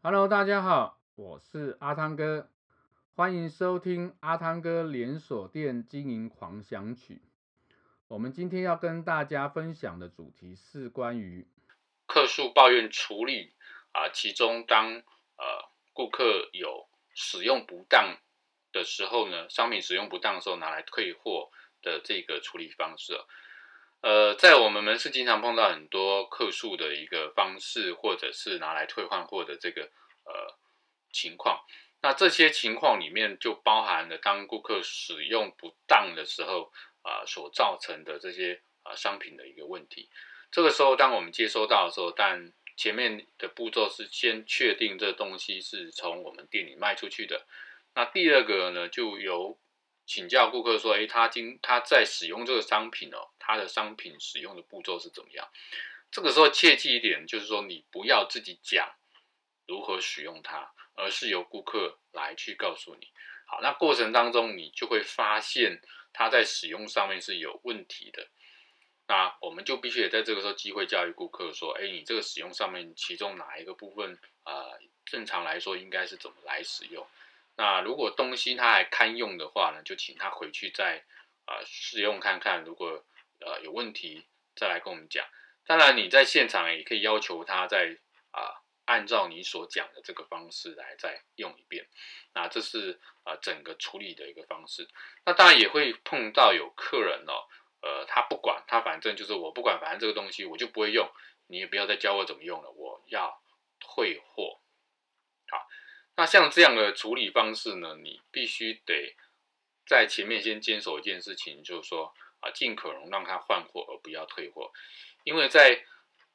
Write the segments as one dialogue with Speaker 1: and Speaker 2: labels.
Speaker 1: Hello，大家好，我是阿汤哥，欢迎收听阿汤哥连锁店经营狂想曲。我们今天要跟大家分享的主题是关于
Speaker 2: 客诉抱怨处理啊，其中当呃顾客有使用不当的时候呢，商品使用不当的时候拿来退货的这个处理方式。呃，在我们门市经常碰到很多客诉的一个方式，或者是拿来退换货的这个呃情况。那这些情况里面就包含了当顾客使用不当的时候啊、所造成的这些啊、商品的一个问题。这个时候，当我们接收到的时候，但前面的步骤是先确定这东西是从我们店里卖出去的。那第二个呢，就由请教顾客说：“诶，他今他在使用这个商品哦，他的商品使用的步骤是怎么样？”这个时候切记一点，就是说你不要自己讲如何使用它，而是由顾客来去告诉你。好，那过程当中你就会发现他在使用上面是有问题的。那我们就必须也在这个时候机会教育顾客说：“诶，你这个使用上面其中哪一个部分啊、正常来说应该是怎么来使用？”那如果东西他还堪用的话呢，就请他回去再啊、试用看看，如果呃有问题再来跟我们讲。当然你在现场也可以要求他再啊、按照你所讲的这个方式来再用一遍。那这是啊、整个处理的一个方式。那当然也会碰到有客人哦，呃他不管他反正就是我不管，反正这个东西我就不会用，你也不要再教我怎么用了，我要退货。好。那像这样的处理方式呢，你必须得在前面先坚守一件事情，就是说啊，尽可能让他换货，而不要退货。因为在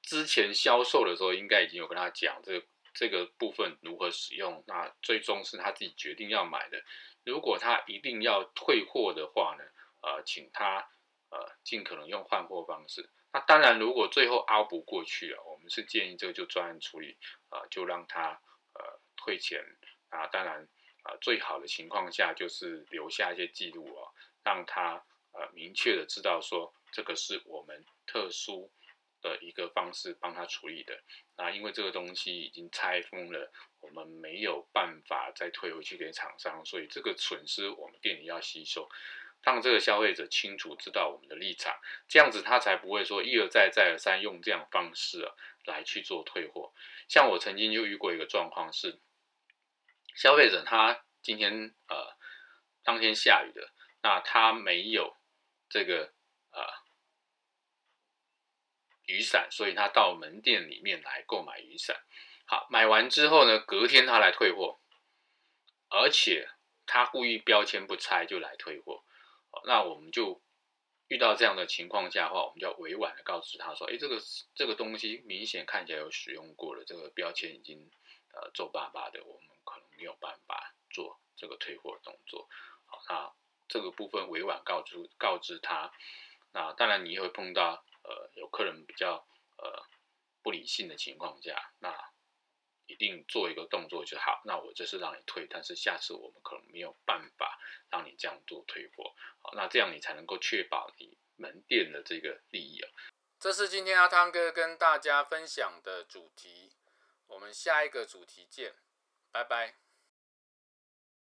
Speaker 2: 之前销售的时候，应该已经有跟他讲这这个部分如何使用。那最终是他自己决定要买的。如果他一定要退货的话呢，呃，请他呃尽可能用换货方式。那当然，如果最后熬不过去啊，我们是建议这个就专案处理啊，就让他呃。退钱啊，当然啊，最好的情况下就是留下一些记录哦，让他呃明确的知道说这个是我们特殊的一个方式帮他处理的。那因为这个东西已经拆封了，我们没有办法再退回去给厂商，所以这个损失我们店里要吸收，让这个消费者清楚知道我们的立场，这样子他才不会说一而再再而三用这样方式啊来去做退货。像我曾经就遇过一个状况是。消费者他今天呃当天下雨的，那他没有这个呃雨伞，所以他到门店里面来购买雨伞。好，买完之后呢，隔天他来退货，而且他故意标签不拆就来退货。那我们就遇到这样的情况下的话，我们就要委婉的告诉他说：“诶，这个这个东西明显看起来有使用过了，这个标签已经呃皱巴巴的，我们。”可能没有办法做这个退货动作，好，那这个部分委婉告知告知他，那当然你也会碰到呃有客人比较呃不理性的情况下，那一定做一个动作就好，那我这是让你退，但是下次我们可能没有办法让你这样做退货，好，那这样你才能够确保你门店的这个利益啊。
Speaker 1: 这是今天阿汤哥跟大家分享的主题，我们下一个主题见。拜拜。